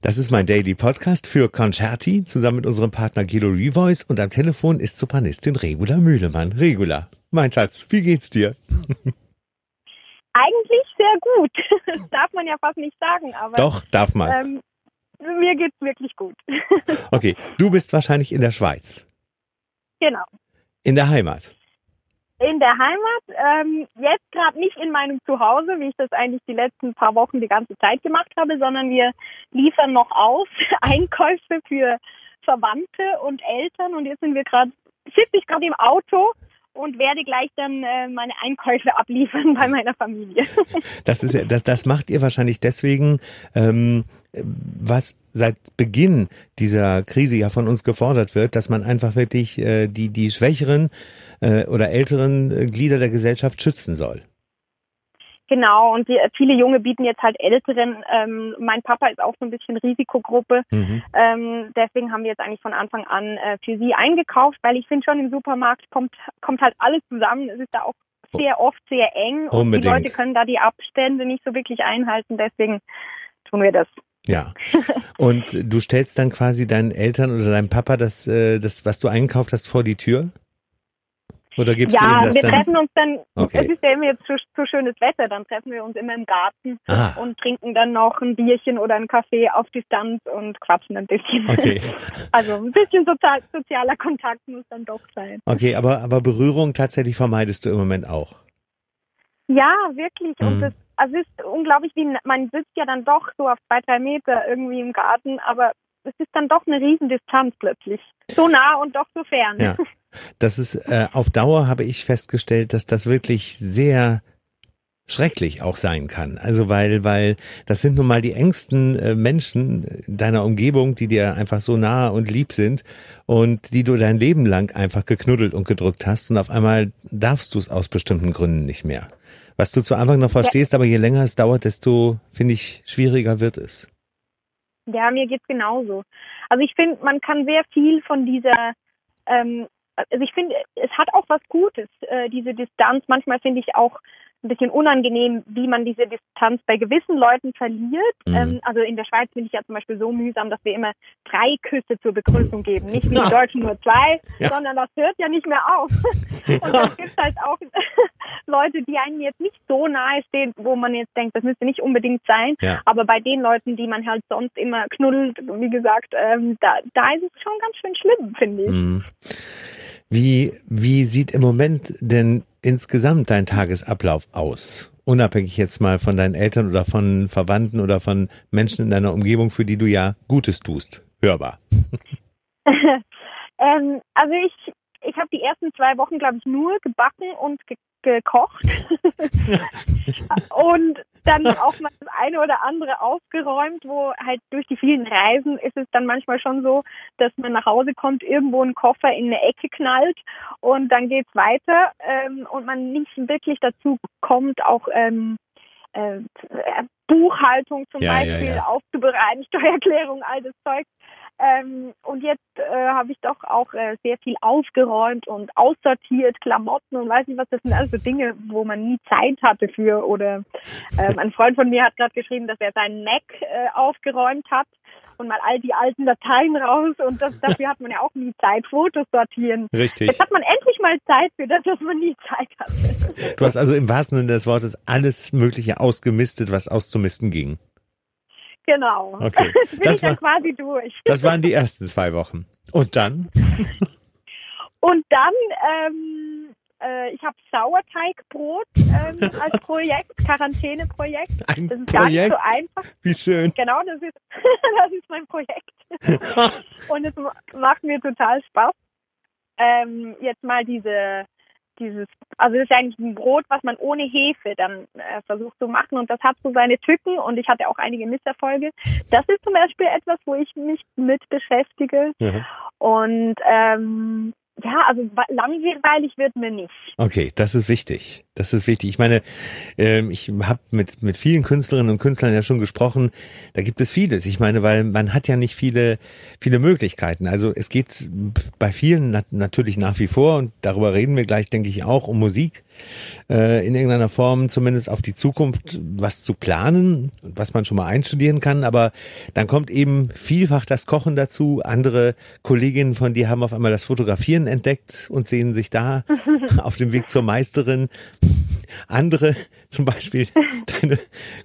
Das ist mein Daily Podcast für Concerti zusammen mit unserem Partner Guido Revoice und am Telefon ist Sopranistin Regula Mühlemann. Regula, mein Schatz, wie geht's dir? Eigentlich sehr gut. Das darf man ja fast nicht sagen, aber. Doch, darf man. Ähm, mir geht's wirklich gut. Okay, du bist wahrscheinlich in der Schweiz. Genau. In der Heimat. In der Heimat, ähm, jetzt gerade nicht in meinem Zuhause, wie ich das eigentlich die letzten paar Wochen die ganze Zeit gemacht habe, sondern wir liefern noch aus Einkäufe für Verwandte und Eltern und jetzt sind wir gerade, sitze ich gerade im Auto und werde gleich dann äh, meine Einkäufe abliefern bei meiner Familie. Das ist ja, das, das macht ihr wahrscheinlich deswegen, ähm, was seit Beginn dieser Krise ja von uns gefordert wird, dass man einfach wirklich äh, die die Schwächeren äh, oder älteren äh, Glieder der Gesellschaft schützen soll. Genau, und die, viele Junge bieten jetzt halt Älteren. Ähm, mein Papa ist auch so ein bisschen Risikogruppe. Mhm. Ähm, deswegen haben wir jetzt eigentlich von Anfang an äh, für sie eingekauft, weil ich finde schon im Supermarkt kommt, kommt halt alles zusammen. Es ist da auch sehr oft sehr eng und die Leute können da die Abstände nicht so wirklich einhalten. Deswegen tun wir das. Ja. Und du stellst dann quasi deinen Eltern oder deinem Papa das, äh, das, was du eingekauft hast, vor die Tür? Oder gibt's ja, das wir dann? treffen uns dann, Okay. es ist ja immer jetzt so, so schönes Wetter, dann treffen wir uns immer im Garten Ah. und trinken dann noch ein Bierchen oder einen Kaffee auf Distanz und quatschen ein bisschen. Okay. Also ein bisschen sozial, sozialer Kontakt muss dann doch sein. Okay, aber, aber Berührung tatsächlich vermeidest du im Moment auch. Ja, wirklich. Mhm. Und das also es ist unglaublich, wie man sitzt ja dann doch so auf zwei, drei Meter irgendwie im Garten, aber es ist dann doch eine Riesendistanz plötzlich. So nah und doch so fern. Ja. Das ist äh, auf Dauer habe ich festgestellt, dass das wirklich sehr schrecklich auch sein kann. Also weil, weil das sind nun mal die engsten äh, Menschen deiner Umgebung, die dir einfach so nah und lieb sind und die du dein Leben lang einfach geknuddelt und gedrückt hast und auf einmal darfst du es aus bestimmten Gründen nicht mehr. Was du zu Anfang noch verstehst, aber je länger es dauert, desto, finde ich, schwieriger wird es. Ja, mir geht's genauso. Also ich finde, man kann sehr viel von dieser, ähm, also ich finde, es hat auch was Gutes, äh, diese Distanz. Manchmal finde ich auch ein bisschen unangenehm, wie man diese Distanz bei gewissen Leuten verliert. Mhm. Ähm, also in der Schweiz finde ich ja zum Beispiel so mühsam, dass wir immer drei Küsse zur Begrüßung geben. Nicht wie die Deutschen nur zwei, Ja. sondern das hört ja nicht mehr auf. Und dann gibt halt auch Leute, die einem jetzt nicht so nahe stehen, wo man jetzt denkt, das müsste nicht unbedingt sein. Ja. Aber bei den Leuten, die man halt sonst immer knuddelt, wie gesagt, ähm, da, da ist es schon ganz schön schlimm, finde ich. Mhm. Wie, wie sieht im Moment denn insgesamt dein Tagesablauf aus? Unabhängig jetzt mal von deinen Eltern oder von Verwandten oder von Menschen in deiner Umgebung, für die du ja Gutes tust. Hörbar. ähm, also ich, ich habe die ersten zwei Wochen, glaube ich, nur gebacken und ge gekocht. und dann auch mal das eine oder andere aufgeräumt, wo halt durch die vielen Reisen ist es dann manchmal schon so, dass man nach Hause kommt, irgendwo einen Koffer in eine Ecke knallt und dann geht's weiter ähm, und man nicht wirklich dazu kommt, auch ähm, äh, Buchhaltung zum Ja, ja, Beispiel ja. aufzubereiten, Steuererklärung, all das Zeug. Ähm, und jetzt äh, habe ich doch auch äh, sehr viel aufgeräumt und aussortiert, Klamotten und weiß nicht was. Das sind alles so Dinge, wo man nie Zeit hatte für. Oder ähm, ein Freund von mir hat gerade geschrieben, dass er seinen Mac äh, aufgeräumt hat und mal all die alten Dateien raus. Und das, dafür hat man ja auch nie Zeit, Fotos sortieren. Richtig. Jetzt hat man endlich mal Zeit für das, was man nie Zeit hatte. Du hast also im wahrsten Sinne des Wortes alles Mögliche ausgemistet, was auszumisten ging. Genau. Okay. Bin Das ich dann war- quasi durch. Das waren die ersten zwei Wochen. Und dann? Und dann, ähm, äh, ich habe Sauerteigbrot ähm, als Projekt, Quarantäneprojekt. Ein Das ist gar nicht Projekt? so einfach. Wie schön. Genau, das ist, das ist mein Projekt. Und es ma- macht mir total Spaß. Ähm, jetzt mal diese, dieses, also es ist eigentlich ein Brot, was man ohne Hefe dann äh, versucht zu machen und das hat so seine Tücken und ich hatte auch einige Misserfolge. Das ist zum Beispiel etwas, wo ich mich mit beschäftige Ja. und ähm, ja, also langweilig wird mir nicht. Okay, das ist wichtig. Das ist wichtig. Ich meine, ähm, ich habe mit mit vielen Künstlerinnen und Künstlern ja schon gesprochen. Da gibt es vieles. Ich meine, weil man hat ja nicht viele viele Möglichkeiten. Also es geht bei vielen nat natürlich nach wie vor und darüber reden wir gleich, denke ich auch um Musik. äh, in irgendeiner Form zumindest auf die Zukunft was zu planen, was man schon mal einstudieren kann. Aber dann kommt eben vielfach das Kochen dazu. Andere Kolleginnen von dir haben auf einmal das Fotografieren entdeckt und sehen sich da auf dem Weg zur Meisterin. Andere, zum Beispiel deine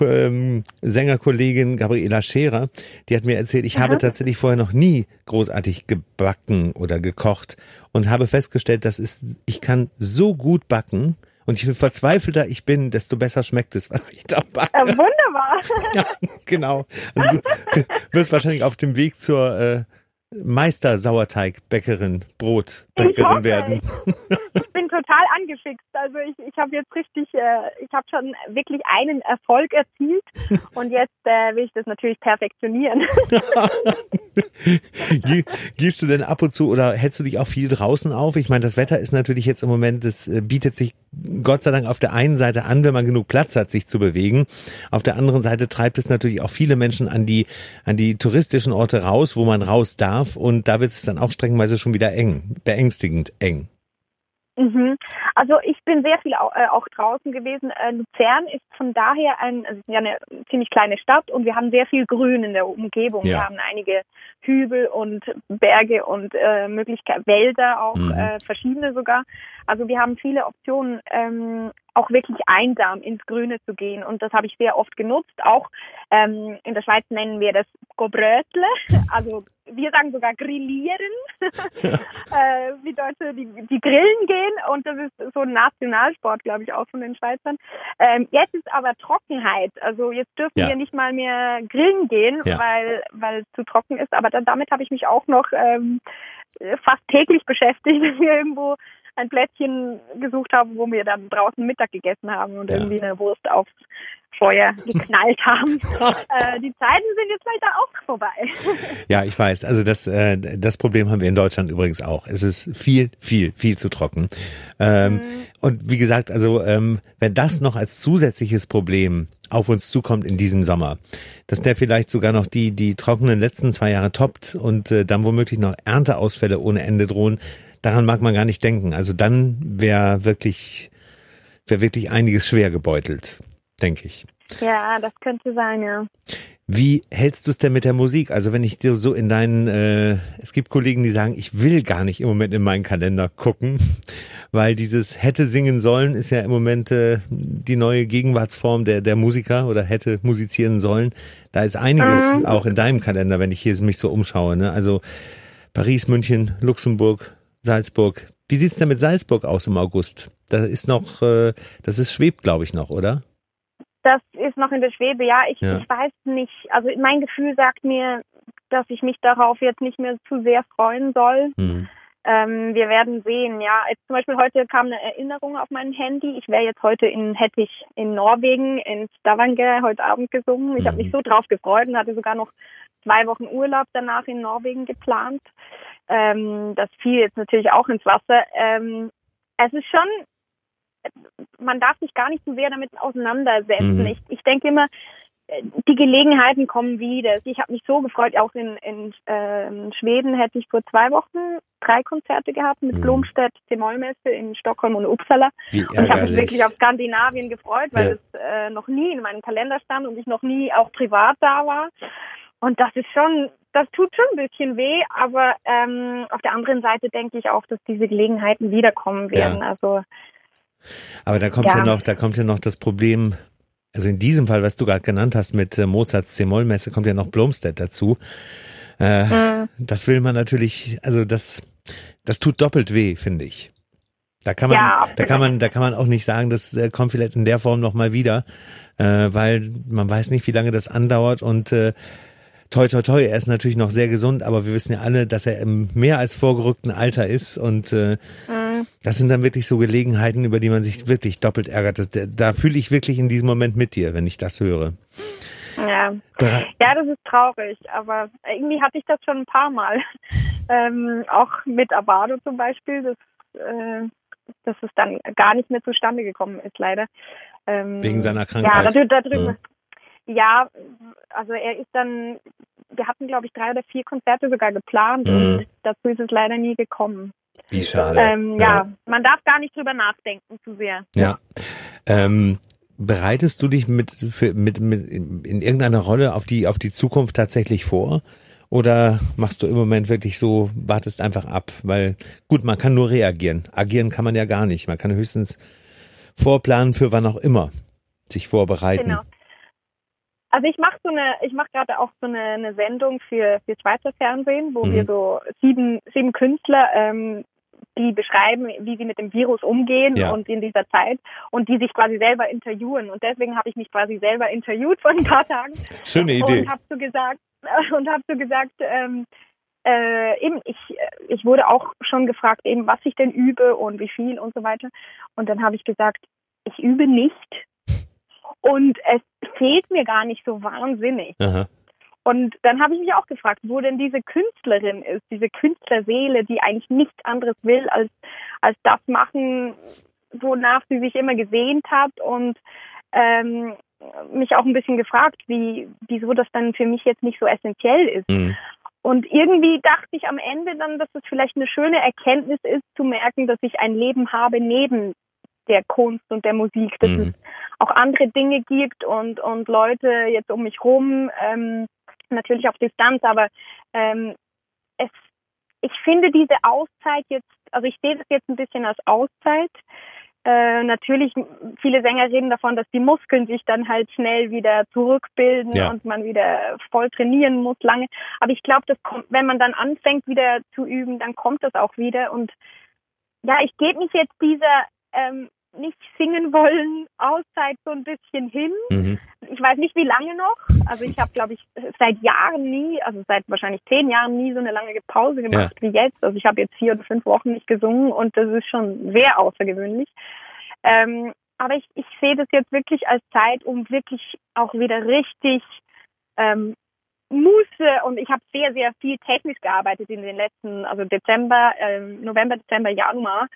ähm, Sängerkollegin Gabriela Scherer, die hat mir erzählt, ich Aha. habe tatsächlich vorher noch nie großartig gebacken oder gekocht und habe festgestellt, dass ist, ich kann so gut backen. Und je verzweifelter ich bin, desto besser schmeckt es, was ich da backe. Ja, wunderbar. ja, genau. Also du wirst wahrscheinlich auf dem Weg zur äh, Meister Brotbäckerin werden. Ich bin total angefixt. Also ich, ich habe jetzt richtig, äh, ich habe schon wirklich einen Erfolg erzielt und jetzt äh, will ich das natürlich perfektionieren. Gehst du denn ab und zu oder hältst du dich auch viel draußen auf? Ich meine, das Wetter ist natürlich jetzt im Moment, es äh, bietet sich Gott sei Dank auf der einen Seite an, wenn man genug Platz hat, sich zu bewegen. Auf der anderen Seite treibt es natürlich auch viele Menschen an die, an die touristischen Orte raus, wo man raus darf. Und da wird es dann auch streckenweise schon wieder eng, beängstigend eng. Mhm. Also ich bin sehr viel auch, äh, auch draußen gewesen. Äh, Luzern ist von daher ein, also ja eine ziemlich kleine Stadt und wir haben sehr viel Grün in der Umgebung. Ja. Wir haben einige Hügel und Berge und äh, Möglichkeiten, Wälder auch, mhm. äh, verschiedene sogar. Also wir haben viele Optionen, ähm, auch wirklich einsam ins Grüne zu gehen. Und das habe ich sehr oft genutzt. Auch ähm, in der Schweiz nennen wir das Gobrötle. Also wir sagen sogar grillieren, äh, wie Deutsche die, die grillen gehen. Und das ist so ein Nationalsport, glaube ich, auch von den Schweizern. Ähm, jetzt ist aber Trockenheit. Also jetzt dürfen ja. wir nicht mal mehr grillen gehen, ja. weil weil es zu trocken ist. Aber dann, damit habe ich mich auch noch ähm, fast täglich beschäftigt, wenn wir irgendwo ein Plätzchen gesucht haben, wo wir dann draußen Mittag gegessen haben und ja. irgendwie eine Wurst aufs Feuer geknallt haben. äh, die Zeiten sind jetzt leider auch vorbei. ja, ich weiß. Also das, äh, das Problem haben wir in Deutschland übrigens auch. Es ist viel, viel, viel zu trocken. Ähm, mhm. Und wie gesagt, also ähm, wenn das noch als zusätzliches Problem auf uns zukommt in diesem Sommer, dass der vielleicht sogar noch die, die trockenen letzten zwei Jahre toppt und äh, dann womöglich noch Ernteausfälle ohne Ende drohen, daran mag man gar nicht denken. Also dann wäre wirklich, wäre wirklich einiges schwer gebeutelt, denke ich. Ja, das könnte sein, ja. Wie hältst du es denn mit der Musik? Also wenn ich dir so in deinen, äh, es gibt Kollegen, die sagen, ich will gar nicht im Moment in meinen Kalender gucken, weil dieses hätte singen sollen ist ja im Moment äh, die neue Gegenwartsform der der Musiker oder hätte musizieren sollen. Da ist einiges mhm. auch in deinem Kalender, wenn ich hier mich so umschaue. Ne? Also Paris, München, Luxemburg, Salzburg. Wie sieht's denn mit Salzburg aus im August? Da ist noch, äh, das ist schwebt, glaube ich, noch, oder? Das ist noch in der Schwebe, ja. Ich, ja. ich weiß nicht. Also mein Gefühl sagt mir, dass ich mich darauf jetzt nicht mehr zu sehr freuen soll. Mhm. Ähm, wir werden sehen, ja. Jetzt zum Beispiel heute kam eine Erinnerung auf mein Handy. Ich wäre jetzt heute in, hätte ich in Norwegen, in Stavanger heute Abend gesungen. Ich mhm. habe mich so drauf gefreut und hatte sogar noch zwei Wochen Urlaub danach in Norwegen geplant. Ähm, das fiel jetzt natürlich auch ins Wasser. Ähm, es ist schon, man darf sich gar nicht so sehr damit auseinandersetzen. Mhm. Ich, ich denke immer, die Gelegenheiten kommen wieder. Ich habe mich so gefreut, auch in, in äh, Schweden hätte ich vor zwei Wochen drei Konzerte gehabt mit mhm. Blomstedt, Mollmesse in Stockholm und Uppsala. und ich habe mich wirklich auf Skandinavien gefreut, weil ja. es äh, noch nie in meinem Kalender stand und ich noch nie auch privat da war. Und das ist schon, das tut schon ein bisschen weh, aber ähm, auf der anderen Seite denke ich auch, dass diese Gelegenheiten wiederkommen werden. Ja. Also aber da kommt ja. ja. noch, da kommt ja noch das Problem, also in diesem Fall, was du gerade genannt hast mit äh, Mozarts C-Moll-Messe, kommt ja noch Blomstedt dazu. Äh, mhm. Das will man natürlich, also das, das tut doppelt weh, finde ich. Da kann man, ja, da kann man, da kann man auch nicht sagen, das äh, kommt vielleicht in der Form noch mal wieder, äh, weil man weiß nicht, wie lange das andauert und äh, toi, toi, toi, er ist natürlich noch sehr gesund, aber wir wissen ja alle, dass er im mehr als vorgerückten Alter ist und äh, mhm. das sind dann wirklich so Gelegenheiten, über die man sich wirklich doppelt ärgert. Das, da fühle ich wirklich in diesem Moment mit dir, wenn ich das höre. Ja. ja, das ist traurig, aber irgendwie hatte ich das schon ein paar Mal. Ähm, auch mit Abado zum Beispiel, dass, äh, dass es dann gar nicht mehr zustande gekommen ist, leider. Ähm, Wegen seiner Krankheit. Ja, darüber, ja. Ja, also er ist dann, wir hatten glaube ich drei oder vier Konzerte sogar geplant mhm. und dazu ist es leider nie gekommen. Wie schade. Ähm, ja. ja. man darf gar nicht drüber nachdenken zu sehr. Ja. Ähm, bereitest du dich mit, für, mit, mit in irgendeiner Rolle auf die, auf die Zukunft tatsächlich vor? Oder machst du im Moment wirklich so, wartest einfach ab? Weil, gut, man kann nur reagieren. Agieren kann man ja gar nicht. Man kann höchstens vorplanen für wann auch immer. Sich vorbereiten. Genau. Also ich mache so eine, ich mache gerade auch so eine, eine Sendung für für Schweizer Fernsehen, wo mhm. wir so sieben sieben Künstler ähm, die beschreiben, wie sie mit dem Virus umgehen ja. und in dieser Zeit und die sich quasi selber interviewen. Und deswegen habe ich mich quasi selber interviewt vor ein paar Tagen. Schöne Idee. Und habe so gesagt, und habe so gesagt, ähm, äh, eben, ich, ich wurde auch schon gefragt, eben, was ich denn übe und wie viel und so weiter. Und dann habe ich gesagt, ich übe nicht. Und es fehlt mir gar nicht so wahnsinnig. Aha. Und dann habe ich mich auch gefragt, wo denn diese Künstlerin ist, diese Künstlerseele, die eigentlich nichts anderes will, als, als das machen, wonach sie sich immer gesehnt hat und ähm, mich auch ein bisschen gefragt, wie, wieso das dann für mich jetzt nicht so essentiell ist. Mhm. Und irgendwie dachte ich am Ende dann, dass es vielleicht eine schöne Erkenntnis ist, zu merken, dass ich ein Leben habe neben der Kunst und der Musik, dass mhm. es auch andere Dinge gibt und, und Leute jetzt um mich rum, ähm, natürlich auf Distanz, aber ähm, es, ich finde diese Auszeit jetzt, also ich sehe das jetzt ein bisschen als Auszeit. Äh, natürlich, viele Sänger reden davon, dass die Muskeln sich dann halt schnell wieder zurückbilden ja. und man wieder voll trainieren muss lange. Aber ich glaube, das kommt, wenn man dann anfängt wieder zu üben, dann kommt das auch wieder. Und ja, ich gebe mich jetzt dieser ähm, nicht singen wollen, Auszeit so ein bisschen hin. Mhm. Ich weiß nicht, wie lange noch. Also ich habe, glaube ich, seit Jahren nie, also seit wahrscheinlich zehn Jahren nie so eine lange Pause gemacht ja. wie jetzt. Also ich habe jetzt vier oder fünf Wochen nicht gesungen und das ist schon sehr außergewöhnlich. Ähm, aber ich, ich sehe das jetzt wirklich als Zeit, um wirklich auch wieder richtig ähm, Muße und ich habe sehr, sehr viel technisch gearbeitet in den letzten, also Dezember, ähm, November, Dezember, Januar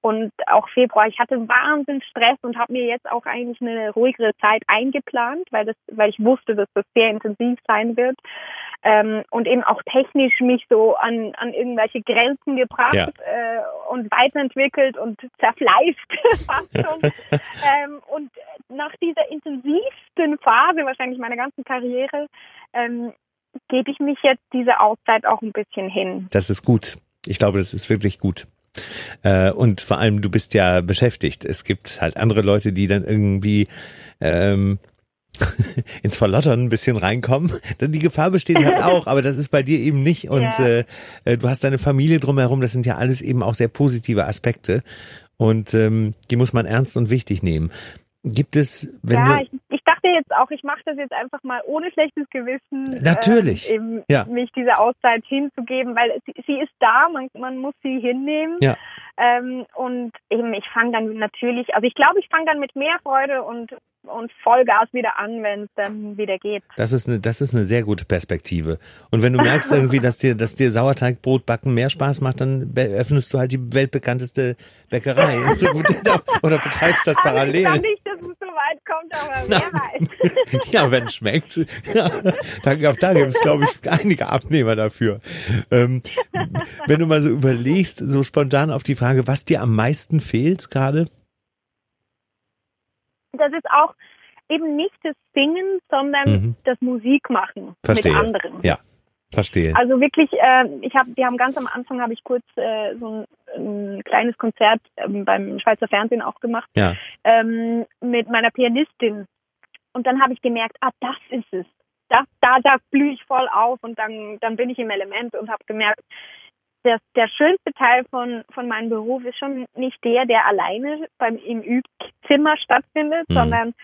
und auch Februar. Ich hatte Wahnsinn Stress und habe mir jetzt auch eigentlich eine ruhigere Zeit eingeplant, weil das, weil ich wusste, dass das sehr intensiv sein wird. Ähm, und eben auch technisch mich so an, an irgendwelche Grenzen gebracht ja. äh, und weiterentwickelt und zerfleischt fast schon. ähm, und nach dieser intensivsten Phase wahrscheinlich meiner ganzen Karriere ähm, gebe ich mich jetzt diese Auszeit auch ein bisschen hin. Das ist gut. Ich glaube, das ist wirklich gut. Äh, und vor allem, du bist ja beschäftigt. Es gibt halt andere Leute, die dann irgendwie ähm, ins Verlottern ein bisschen reinkommen. Die Gefahr besteht halt auch, aber das ist bei dir eben nicht. Und ja. Äh, äh, du hast deine Familie drumherum, das sind ja alles eben auch sehr positive Aspekte. Und ähm, die muss man ernst und wichtig nehmen. Gibt es, wenn ja, du, ich, ich dachte jetzt auch, ich mache das jetzt einfach mal ohne schlechtes Gewissen. Natürlich. Ähm, eben ja. mich diese Auszeit hinzugeben, weil sie, sie ist da, man, man muss sie hinnehmen. Ja. Ähm, und eben, ich fange dann natürlich, also ich glaube, ich fange dann mit mehr Freude und und Vollgas wieder an, wenn es dann wieder geht. Das ist eine, das ist eine sehr gute Perspektive. Und wenn du merkst irgendwie, dass dir, dass dir Sauerteigbrot backen mehr Spaß macht, dann öffnest du halt die weltbekannteste Bäckerei. oder betreibst das parallel. Also ich weit kommt, aber wer weiß. ja, wenn es schmeckt. Ja, da, da gibt es, glaube ich, einige Abnehmer dafür. Ähm, wenn du mal so überlegst, so spontan auf die Frage, was dir am meisten fehlt gerade? Das ist auch eben nicht das Singen, sondern mhm. das Musikmachen Verstehe. mit anderen. Ja. Verstehe. Also wirklich, äh, ich habe, wir haben ganz am Anfang habe ich kurz äh, so ein, ein kleines Konzert ähm, beim Schweizer Fernsehen auch gemacht ja. ähm, mit meiner Pianistin und dann habe ich gemerkt, ah, das ist es, das, da, da blühe ich voll auf und dann, dann bin ich im Element und habe gemerkt, dass der schönste Teil von, von meinem Beruf ist schon nicht der, der alleine beim, im Übzimmer stattfindet, mhm. sondern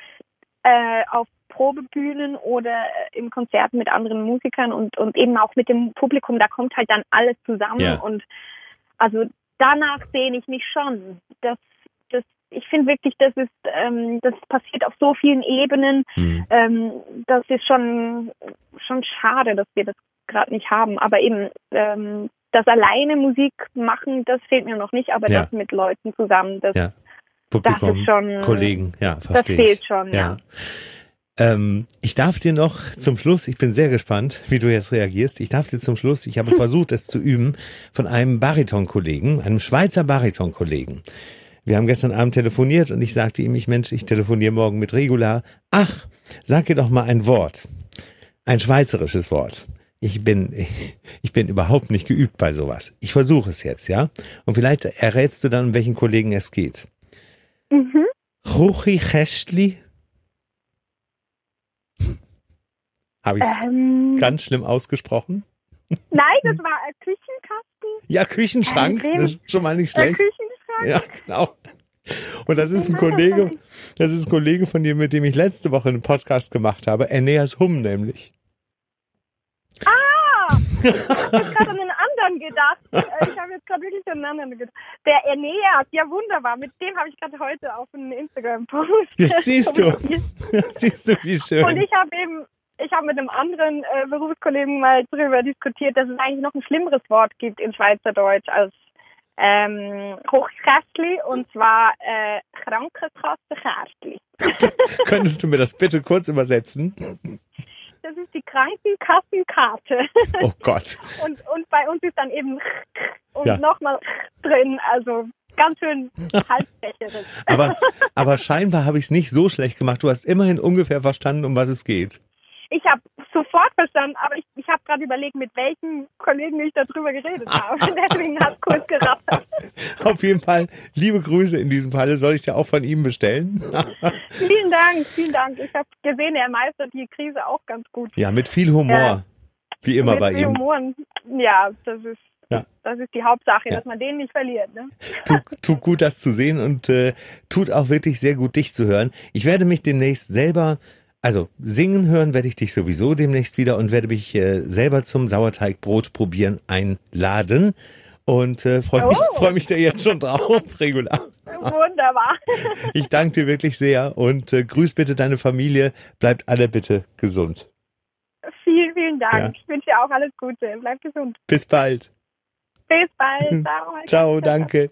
äh, auf Probebühnen oder im Konzert mit anderen Musikern und, und eben auch mit dem Publikum, da kommt halt dann alles zusammen ja. und also danach sehne ich mich schon. Das, das, ich finde wirklich, das ist, ähm, das passiert auf so vielen Ebenen. Mhm. Ähm, das ist schon, schon schade, dass wir das gerade nicht haben. Aber eben, ähm, das alleine Musik machen, das fehlt mir noch nicht, aber ja. das mit Leuten zusammen, das, ja. Publikum, das ist schon, Kollegen, ja, verstehe. Das fehlt schon, ja. ja. Ähm, ich darf dir noch zum Schluss, ich bin sehr gespannt, wie du jetzt reagierst. Ich darf dir zum Schluss, ich habe versucht, es zu üben, von einem Baritonkollegen, einem Schweizer Baritonkollegen. Wir haben gestern Abend telefoniert und ich sagte ihm, ich Mensch, ich telefoniere morgen mit Regula. Ach, sag dir doch mal ein Wort. Ein schweizerisches Wort. Ich bin, ich bin überhaupt nicht geübt bei sowas. Ich versuche es jetzt, ja? Und vielleicht errätst du dann, um welchen Kollegen es geht. Mhm. Ruchi Chestli? Habe ich es ähm, ganz schlimm ausgesprochen? Nein, das war ein Küchenkasten. Ja, Küchenschrank. Das ist schon mal nicht schlecht. Küchenschrank. Ja, genau. Und das ist ein Kollege, das ist ein Kollege von dir, mit dem ich letzte Woche einen Podcast gemacht habe, Aeneas Hum nämlich. Ah! Ich habe gerade an einen anderen gedacht. Äh, ich habe jetzt gerade wirklich an einen anderen gedacht. Der Aeneas, ja wunderbar. Mit dem habe ich gerade heute auf einen Instagram-Post. Jetzt siehst du. siehst du, wie schön. Und ich habe eben ich habe mit einem anderen äh, Berufskollegen mal darüber diskutiert, dass es eigentlich noch ein schlimmeres Wort gibt in Schweizerdeutsch als ähm, Hochkästli und zwar äh, Krankenkassenkärtli. Könntest du mir das bitte kurz übersetzen? Das ist die Krankenkassenkarte. Oh Gott. Und, und bei uns ist dann eben und ja. nochmal drin, also ganz schön halsbächerisch. aber, aber scheinbar habe ich es nicht so schlecht gemacht. Du hast immerhin ungefähr verstanden, um was es geht ich habe sofort verstanden, aber ich, ich habe gerade überlegt, mit welchen Kollegen ich darüber geredet habe. Deswegen hat es kurz gerattert. Auf jeden Fall liebe Grüße in diesem Falle. Soll ich dir auch von ihm bestellen? vielen Dank, vielen Dank. Ich habe gesehen, er meistert die Krise auch ganz gut. Ja, mit viel Humor. Ja, wie immer bei ihm. Humor. Ja, das ist ja. Das ist die Hauptsache, ja. dass man den nicht verliert. Ne? Tut, tut gut, das zu sehen und äh, tut auch wirklich sehr gut, dich zu hören. Ich werde mich demnächst selber also singen hören werde ich dich sowieso demnächst wieder und werde mich äh, selber zum Sauerteigbrot probieren einladen. Und äh, freue mich, oh. freu mich da jetzt schon drauf, Regula. Wunderbar. Ich danke dir wirklich sehr und äh, grüß bitte deine Familie. Bleibt alle bitte gesund. Vielen, vielen Dank. Ja. Ich wünsche dir auch alles Gute. Bleib gesund. Bis bald. Bis bald. Ciao. Ciao, danke.